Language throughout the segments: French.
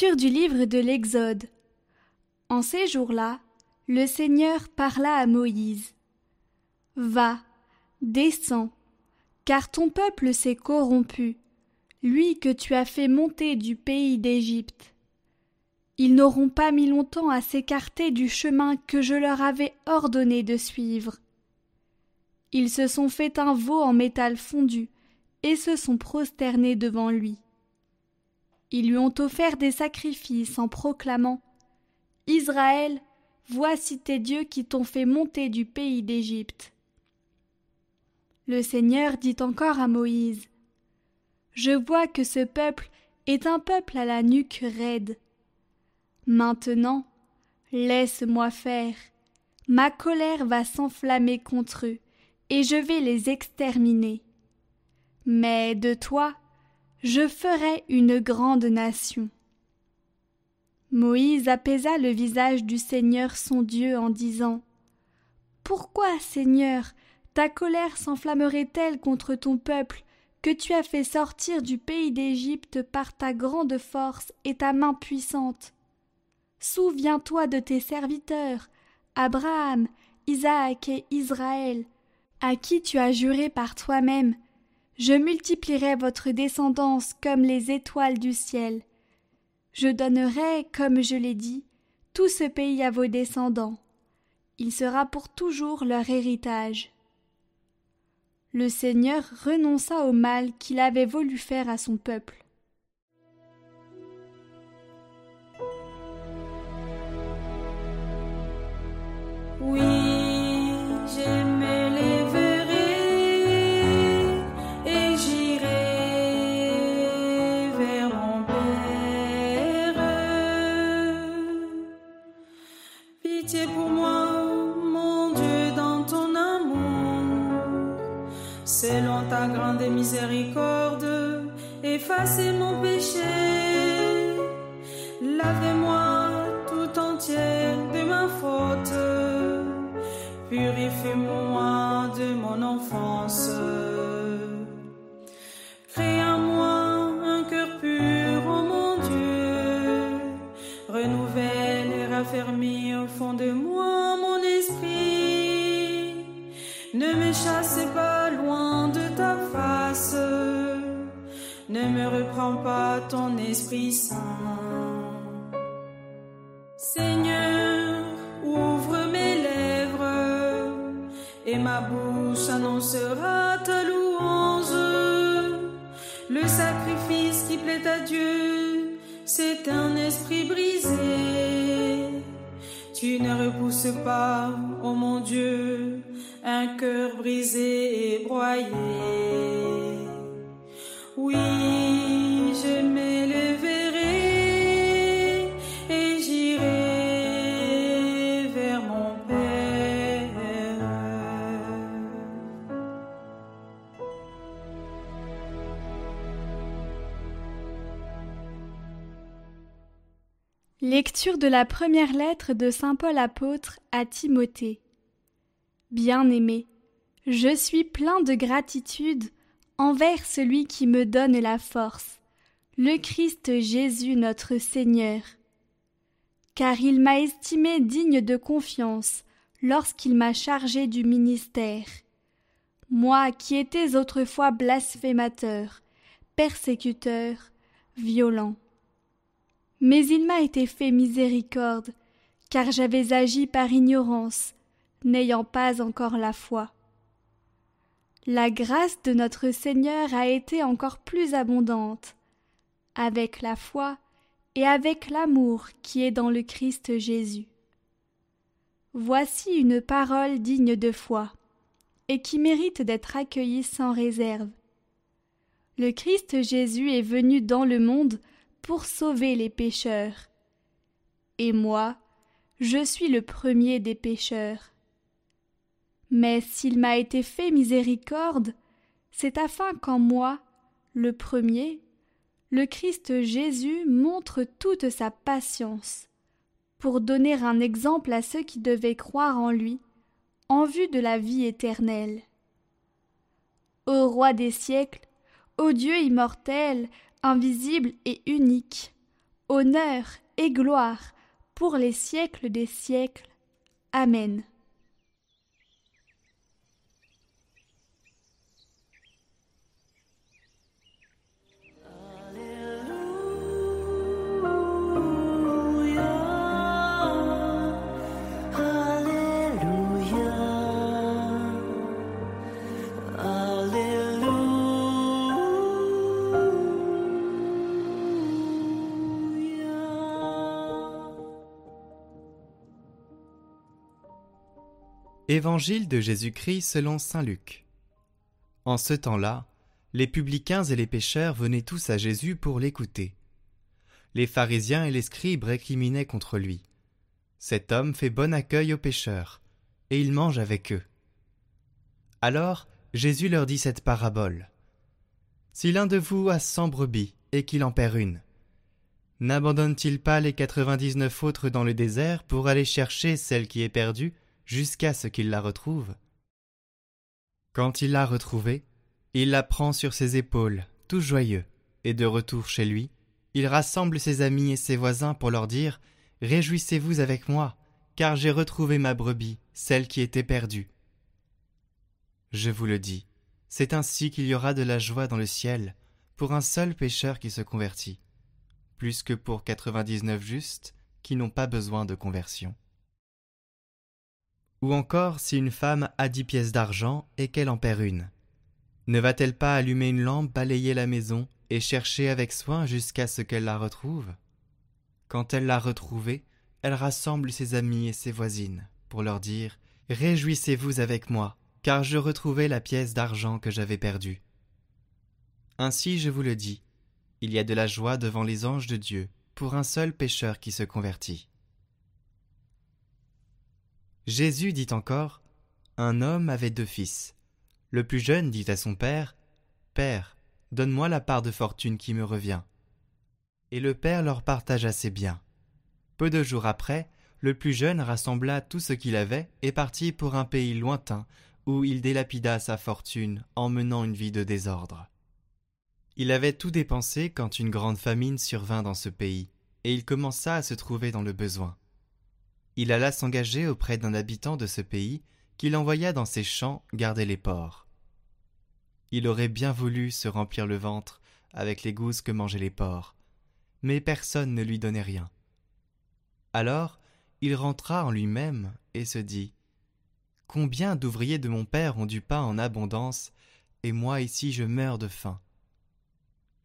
Du livre de l'Exode. En ces jours-là, le Seigneur parla à Moïse. Va, descends, car ton peuple s'est corrompu, lui que tu as fait monter du pays d'Égypte. Ils n'auront pas mis longtemps à s'écarter du chemin que je leur avais ordonné de suivre. Ils se sont fait un veau en métal fondu et se sont prosternés devant lui. Ils lui ont offert des sacrifices en proclamant Israël, voici tes dieux qui t'ont fait monter du pays d'Égypte. Le Seigneur dit encore à Moïse Je vois que ce peuple est un peuple à la nuque raide. Maintenant, laisse-moi faire. Ma colère va s'enflammer contre eux, et je vais les exterminer. Mais de toi, je ferai une grande nation. Moïse apaisa le visage du Seigneur son Dieu en disant Pourquoi, Seigneur, ta colère s'enflammerait-elle contre ton peuple que tu as fait sortir du pays d'Égypte par ta grande force et ta main puissante? Souviens-toi de tes serviteurs, Abraham, Isaac et Israël, à qui tu as juré par toi-même je multiplierai votre descendance comme les étoiles du ciel. Je donnerai, comme je l'ai dit, tout ce pays à vos descendants. Il sera pour toujours leur héritage. Le Seigneur renonça au mal qu'il avait voulu faire à son peuple. Oui. Miséricorde, effacez mon péché. Lavez-moi tout entière de ma faute. Purifiez-moi de mon enfance. Crée en moi un cœur pur, oh mon Dieu. Renouvelle et raffermis au fond de moi reprends pas ton Esprit Saint. Seigneur, ouvre mes lèvres et ma bouche annoncera ta louange. Le sacrifice qui plaît à Dieu, c'est un esprit brisé. Tu ne repousses pas, ô mon Dieu, un cœur brisé et broyé. Oui, je m'élèverai et j'irai vers mon Père. Lecture de la première lettre de Saint Paul apôtre à Timothée. Bien-aimé, je suis plein de gratitude envers celui qui me donne la force, le Christ Jésus notre Seigneur. Car il m'a estimé digne de confiance lorsqu'il m'a chargé du ministère. Moi qui étais autrefois blasphémateur, persécuteur, violent. Mais il m'a été fait miséricorde, car j'avais agi par ignorance, n'ayant pas encore la foi. La grâce de notre Seigneur a été encore plus abondante, avec la foi et avec l'amour qui est dans le Christ Jésus. Voici une parole digne de foi, et qui mérite d'être accueillie sans réserve. Le Christ Jésus est venu dans le monde pour sauver les pécheurs. Et moi, je suis le premier des pécheurs. Mais s'il m'a été fait miséricorde, c'est afin qu'en moi, le premier, le Christ Jésus montre toute sa patience, pour donner un exemple à ceux qui devaient croire en lui, en vue de la vie éternelle. Ô roi des siècles, ô Dieu immortel, invisible et unique, honneur et gloire pour les siècles des siècles. Amen. Évangile de Jésus-Christ selon Saint Luc. En ce temps-là, les publicains et les pécheurs venaient tous à Jésus pour l'écouter. Les pharisiens et les scribes récriminaient contre lui. Cet homme fait bon accueil aux pécheurs, et il mange avec eux. Alors Jésus leur dit cette parabole. Si l'un de vous a cent brebis et qu'il en perd une, n'abandonne-t-il pas les quatre-vingt-dix-neuf autres dans le désert pour aller chercher celle qui est perdue jusqu'à ce qu'il la retrouve. Quand il l'a retrouvée, il la prend sur ses épaules, tout joyeux, et de retour chez lui, il rassemble ses amis et ses voisins pour leur dire Réjouissez-vous avec moi, car j'ai retrouvé ma brebis, celle qui était perdue. Je vous le dis, c'est ainsi qu'il y aura de la joie dans le ciel pour un seul pécheur qui se convertit, plus que pour quatre-vingt-dix-neuf justes qui n'ont pas besoin de conversion. Ou encore si une femme a dix pièces d'argent et qu'elle en perd une. Ne va-t-elle pas allumer une lampe, balayer la maison et chercher avec soin jusqu'à ce qu'elle la retrouve? Quand elle l'a retrouvée, elle rassemble ses amis et ses voisines pour leur dire Réjouissez-vous avec moi, car je retrouvai la pièce d'argent que j'avais perdue. Ainsi je vous le dis, il y a de la joie devant les anges de Dieu pour un seul pécheur qui se convertit. Jésus dit encore Un homme avait deux fils. Le plus jeune dit à son père Père, donne-moi la part de fortune qui me revient. Et le père leur partagea ses biens. Peu de jours après, le plus jeune rassembla tout ce qu'il avait et partit pour un pays lointain où il délapida sa fortune en menant une vie de désordre. Il avait tout dépensé quand une grande famine survint dans ce pays, et il commença à se trouver dans le besoin il alla s'engager auprès d'un habitant de ce pays qu'il envoya dans ses champs garder les porcs. Il aurait bien voulu se remplir le ventre avec les gousses que mangeaient les porcs, mais personne ne lui donnait rien. Alors il rentra en lui-même et se dit Combien d'ouvriers de mon père ont du pain en abondance, et moi ici je meurs de faim.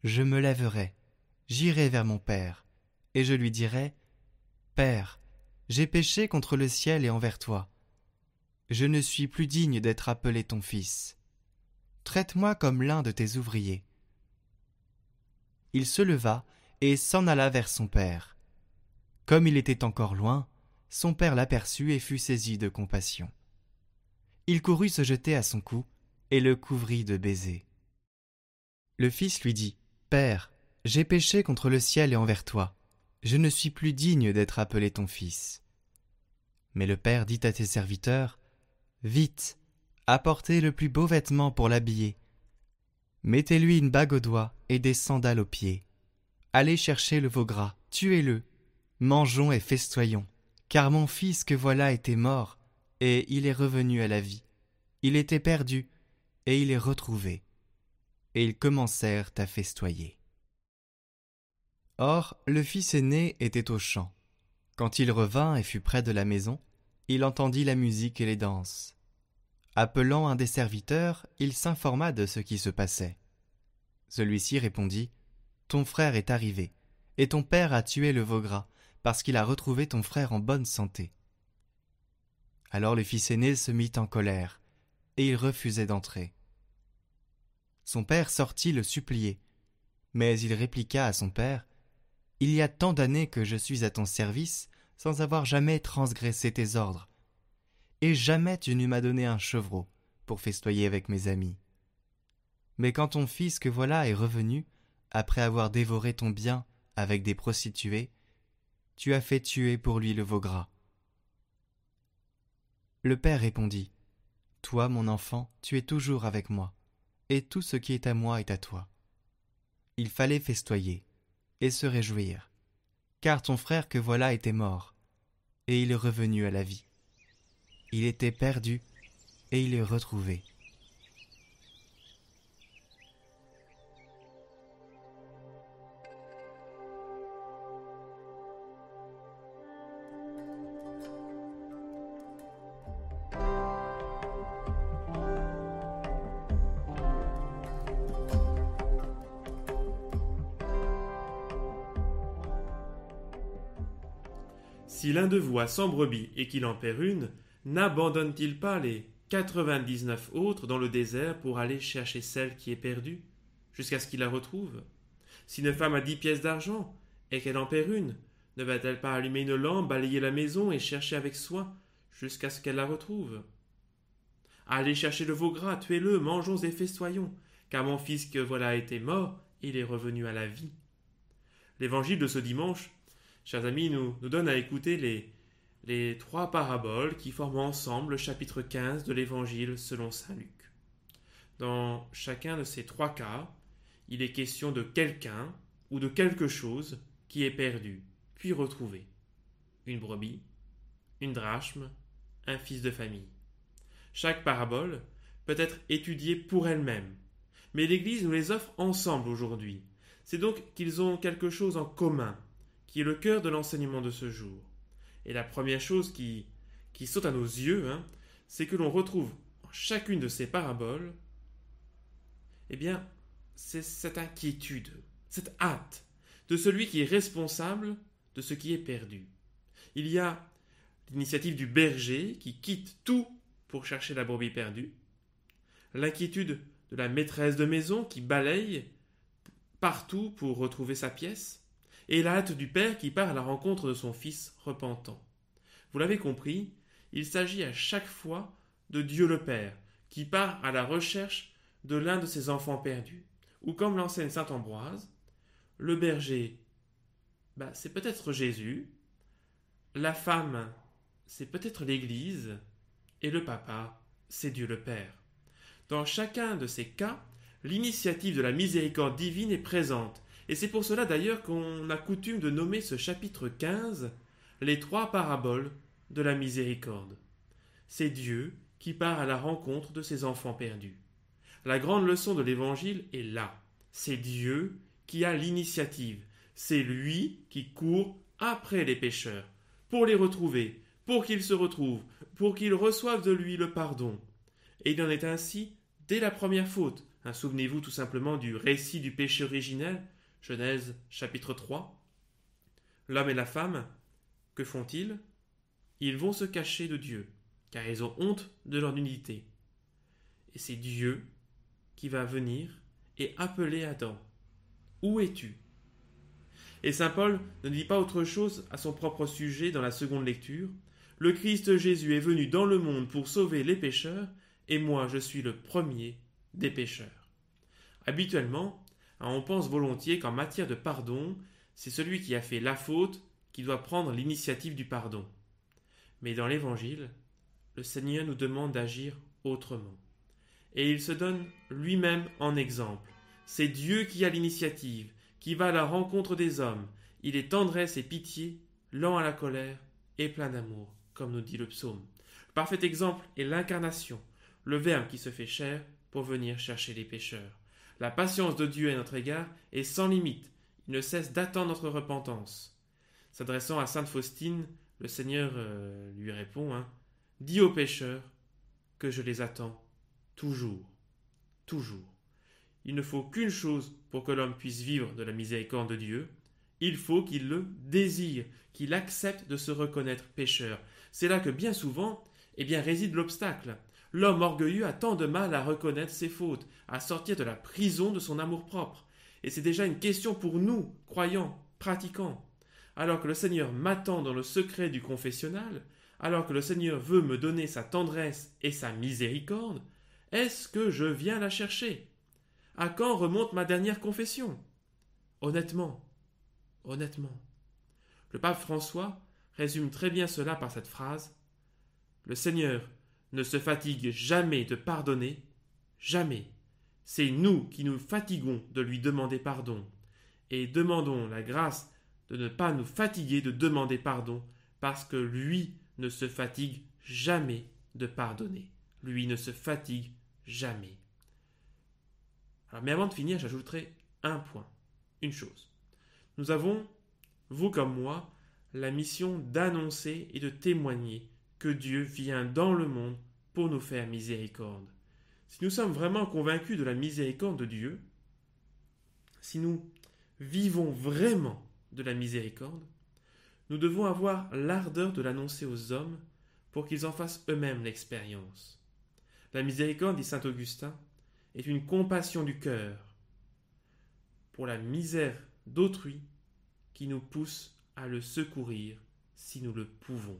Je me lèverai, j'irai vers mon père, et je lui dirai Père, j'ai péché contre le ciel et envers toi. Je ne suis plus digne d'être appelé ton fils. Traite-moi comme l'un de tes ouvriers. Il se leva et s'en alla vers son père. Comme il était encore loin, son père l'aperçut et fut saisi de compassion. Il courut se jeter à son cou et le couvrit de baisers. Le fils lui dit Père, j'ai péché contre le ciel et envers toi je ne suis plus digne d'être appelé ton fils. Mais le père dit à ses serviteurs, Vite, apportez le plus beau vêtement pour l'habiller. Mettez-lui une bague au doigt et des sandales aux pieds. Allez chercher le veau gras, tuez-le. Mangeons et festoyons, car mon fils que voilà était mort, et il est revenu à la vie. Il était perdu, et il est retrouvé. Et ils commencèrent à festoyer. Or, le fils aîné était au champ. Quand il revint et fut près de la maison, il entendit la musique et les danses. Appelant un des serviteurs, il s'informa de ce qui se passait. Celui-ci répondit Ton frère est arrivé, et ton père a tué le veau gras, parce qu'il a retrouvé ton frère en bonne santé. Alors le fils aîné se mit en colère, et il refusait d'entrer. Son père sortit le supplier, mais il répliqua à son père il y a tant d'années que je suis à ton service sans avoir jamais transgressé tes ordres. Et jamais tu ne m'as donné un chevreau pour festoyer avec mes amis. Mais quand ton fils que voilà est revenu, après avoir dévoré ton bien avec des prostituées, tu as fait tuer pour lui le veau gras. Le père répondit Toi, mon enfant, tu es toujours avec moi, et tout ce qui est à moi est à toi. Il fallait festoyer et se réjouir, car ton frère que voilà était mort, et il est revenu à la vie. Il était perdu, et il est retrouvé. L'un de vous a cent brebis et qu'il en perd une, n'abandonne-t-il pas les quatre-vingt-dix-neuf autres dans le désert pour aller chercher celle qui est perdue, jusqu'à ce qu'il la retrouve? Si une femme a dix pièces d'argent et qu'elle en perd une, ne va-t-elle pas allumer une lampe, balayer la maison et chercher avec soin jusqu'à ce qu'elle la retrouve? Allez chercher le veau gras, tuez-le, mangeons et festoyons, car mon fils que voilà était mort, il est revenu à la vie. L'évangile de ce dimanche chers amis, nous, nous donne à écouter les, les trois paraboles qui forment ensemble le chapitre 15 de l'Évangile selon Saint Luc. Dans chacun de ces trois cas, il est question de quelqu'un ou de quelque chose qui est perdu, puis retrouvé. Une brebis, une drachme, un fils de famille. Chaque parabole peut être étudiée pour elle-même, mais l'Église nous les offre ensemble aujourd'hui. C'est donc qu'ils ont quelque chose en commun, qui est le cœur de l'enseignement de ce jour. Et la première chose qui, qui saute à nos yeux, hein, c'est que l'on retrouve en chacune de ces paraboles, eh bien, c'est cette inquiétude, cette hâte de celui qui est responsable de ce qui est perdu. Il y a l'initiative du berger qui quitte tout pour chercher la brebis perdue, l'inquiétude de la maîtresse de maison qui balaye partout pour retrouver sa pièce, et la hâte du Père qui part à la rencontre de son Fils repentant. Vous l'avez compris, il s'agit à chaque fois de Dieu le Père, qui part à la recherche de l'un de ses enfants perdus. Ou comme l'enseigne saint Ambroise, le berger, bah, c'est peut-être Jésus, la femme, c'est peut-être l'Église, et le papa, c'est Dieu le Père. Dans chacun de ces cas, l'initiative de la miséricorde divine est présente, et c'est pour cela d'ailleurs qu'on a coutume de nommer ce chapitre 15 les trois paraboles de la miséricorde. C'est Dieu qui part à la rencontre de ses enfants perdus. La grande leçon de l'Évangile est là. C'est Dieu qui a l'initiative. C'est lui qui court après les pécheurs, pour les retrouver, pour qu'ils se retrouvent, pour qu'ils reçoivent de lui le pardon. Et il en est ainsi dès la première faute. Hein, souvenez-vous tout simplement du récit du péché originel Genèse chapitre 3. L'homme et la femme, que font-ils? Ils vont se cacher de Dieu, car ils ont honte de leur nudité. Et c'est Dieu qui va venir et appeler Adam. Où es-tu? Et Saint Paul ne dit pas autre chose à son propre sujet dans la seconde lecture. Le Christ Jésus est venu dans le monde pour sauver les pécheurs, et moi je suis le premier des pécheurs. Habituellement, on pense volontiers qu'en matière de pardon, c'est celui qui a fait la faute qui doit prendre l'initiative du pardon. Mais dans l'Évangile, le Seigneur nous demande d'agir autrement. Et il se donne lui-même en exemple. C'est Dieu qui a l'initiative, qui va à la rencontre des hommes. Il est tendresse et pitié, lent à la colère et plein d'amour, comme nous dit le psaume. Le parfait exemple est l'incarnation, le Verbe qui se fait chair pour venir chercher les pécheurs. La patience de Dieu à notre égard est sans limite. Il ne cesse d'attendre notre repentance. S'adressant à sainte Faustine, le Seigneur euh, lui répond hein, Dis aux pécheurs que je les attends toujours, toujours. Il ne faut qu'une chose pour que l'homme puisse vivre de la miséricorde de Dieu. Il faut qu'il le désire, qu'il accepte de se reconnaître pécheur. C'est là que bien souvent, eh réside l'obstacle. L'homme orgueilleux a tant de mal à reconnaître ses fautes, à sortir de la prison de son amour-propre. Et c'est déjà une question pour nous, croyants, pratiquants. Alors que le Seigneur m'attend dans le secret du confessionnal, alors que le Seigneur veut me donner sa tendresse et sa miséricorde, est-ce que je viens la chercher? À quand remonte ma dernière confession? Honnêtement, honnêtement. Le pape François résume très bien cela par cette phrase Le Seigneur ne se fatigue jamais de pardonner, jamais. C'est nous qui nous fatiguons de lui demander pardon, et demandons la grâce de ne pas nous fatiguer de demander pardon, parce que lui ne se fatigue jamais de pardonner. Lui ne se fatigue jamais. Alors, mais avant de finir, j'ajouterai un point, une chose. Nous avons, vous comme moi, la mission d'annoncer et de témoigner que Dieu vient dans le monde pour nous faire miséricorde. Si nous sommes vraiment convaincus de la miséricorde de Dieu, si nous vivons vraiment de la miséricorde, nous devons avoir l'ardeur de l'annoncer aux hommes pour qu'ils en fassent eux-mêmes l'expérience. La miséricorde, dit saint Augustin, est une compassion du cœur pour la misère d'autrui qui nous pousse à le secourir si nous le pouvons.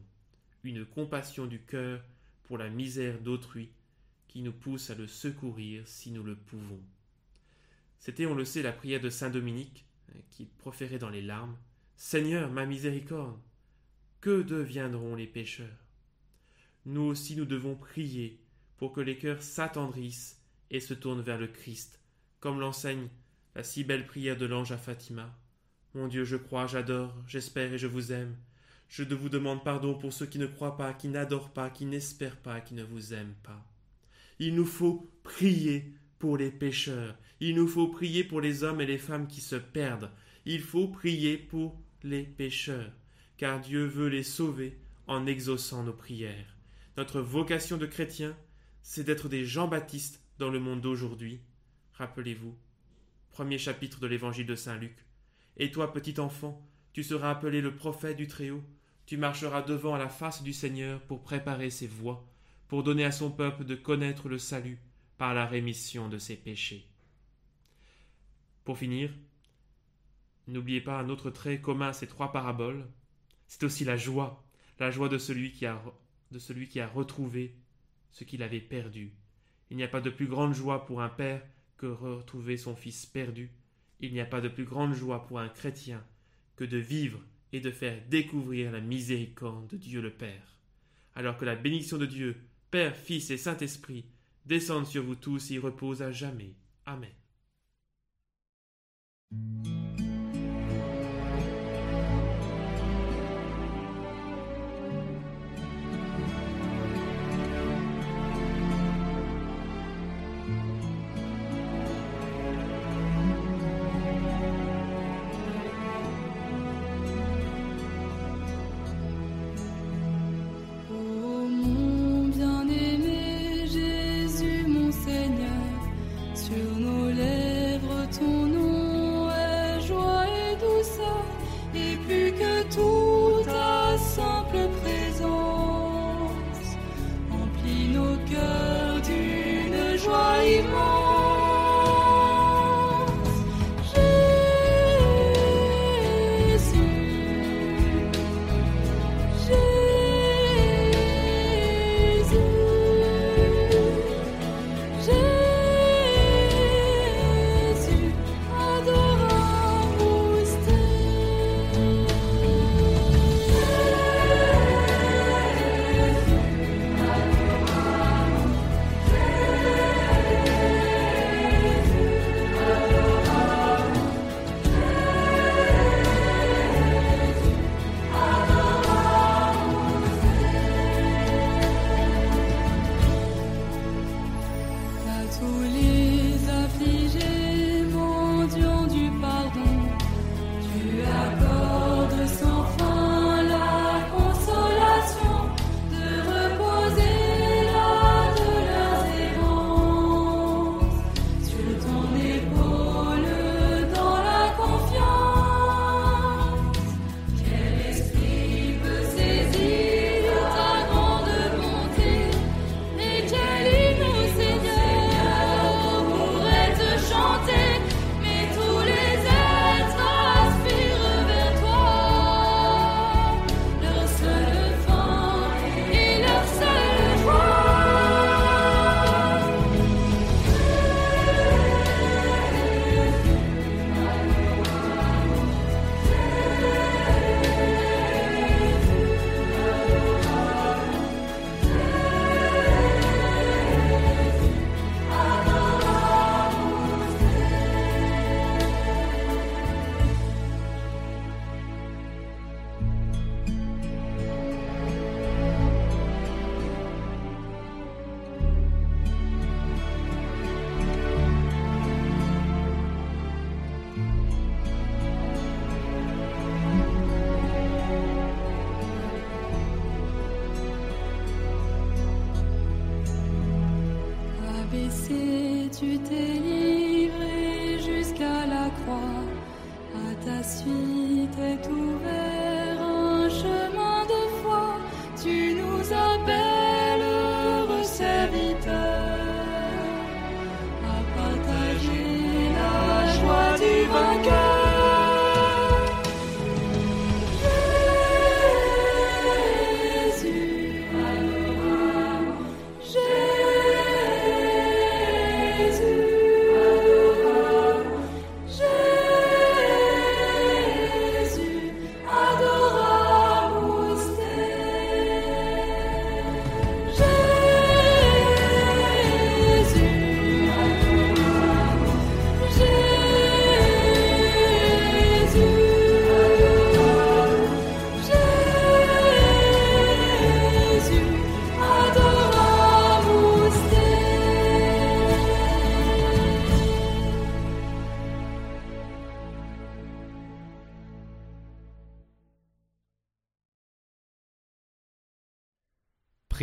Une compassion du cœur pour la misère d'autrui qui nous pousse à le secourir si nous le pouvons. C'était, on le sait, la prière de Saint Dominique, hein, qui proférait dans les larmes. Seigneur, ma miséricorde, que deviendront les pécheurs? Nous aussi nous devons prier pour que les cœurs s'attendrissent et se tournent vers le Christ, comme l'enseigne la si belle prière de l'ange à Fatima. Mon Dieu, je crois, j'adore, j'espère et je vous aime. Je vous demande pardon pour ceux qui ne croient pas, qui n'adorent pas, qui n'espèrent pas, qui ne vous aiment pas. Il nous faut prier pour les pécheurs. Il nous faut prier pour les hommes et les femmes qui se perdent. Il faut prier pour les pécheurs, car Dieu veut les sauver en exaucant nos prières. Notre vocation de chrétien, c'est d'être des Jean-Baptiste dans le monde d'aujourd'hui. Rappelez-vous, premier chapitre de l'évangile de Saint Luc. Et toi, petit enfant, tu seras appelé le prophète du Très-Haut. Tu marcheras devant à la face du Seigneur pour préparer ses voies, pour donner à son peuple de connaître le salut par la rémission de ses péchés. Pour finir, n'oubliez pas un autre trait commun à ces trois paraboles, c'est aussi la joie, la joie de celui qui a, de celui qui a retrouvé ce qu'il avait perdu. Il n'y a pas de plus grande joie pour un père que retrouver son fils perdu. Il n'y a pas de plus grande joie pour un chrétien que de vivre et de faire découvrir la miséricorde de Dieu le Père. Alors que la bénédiction de Dieu, Père, Fils et Saint-Esprit, descende sur vous tous et repose à jamais. Amen. glory. tous les affligés.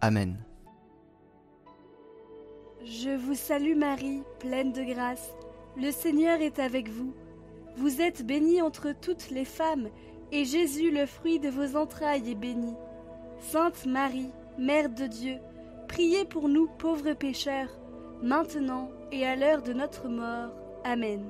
Amen. Je vous salue Marie, pleine de grâce. Le Seigneur est avec vous. Vous êtes bénie entre toutes les femmes, et Jésus, le fruit de vos entrailles, est béni. Sainte Marie, Mère de Dieu, priez pour nous pauvres pécheurs, maintenant et à l'heure de notre mort. Amen.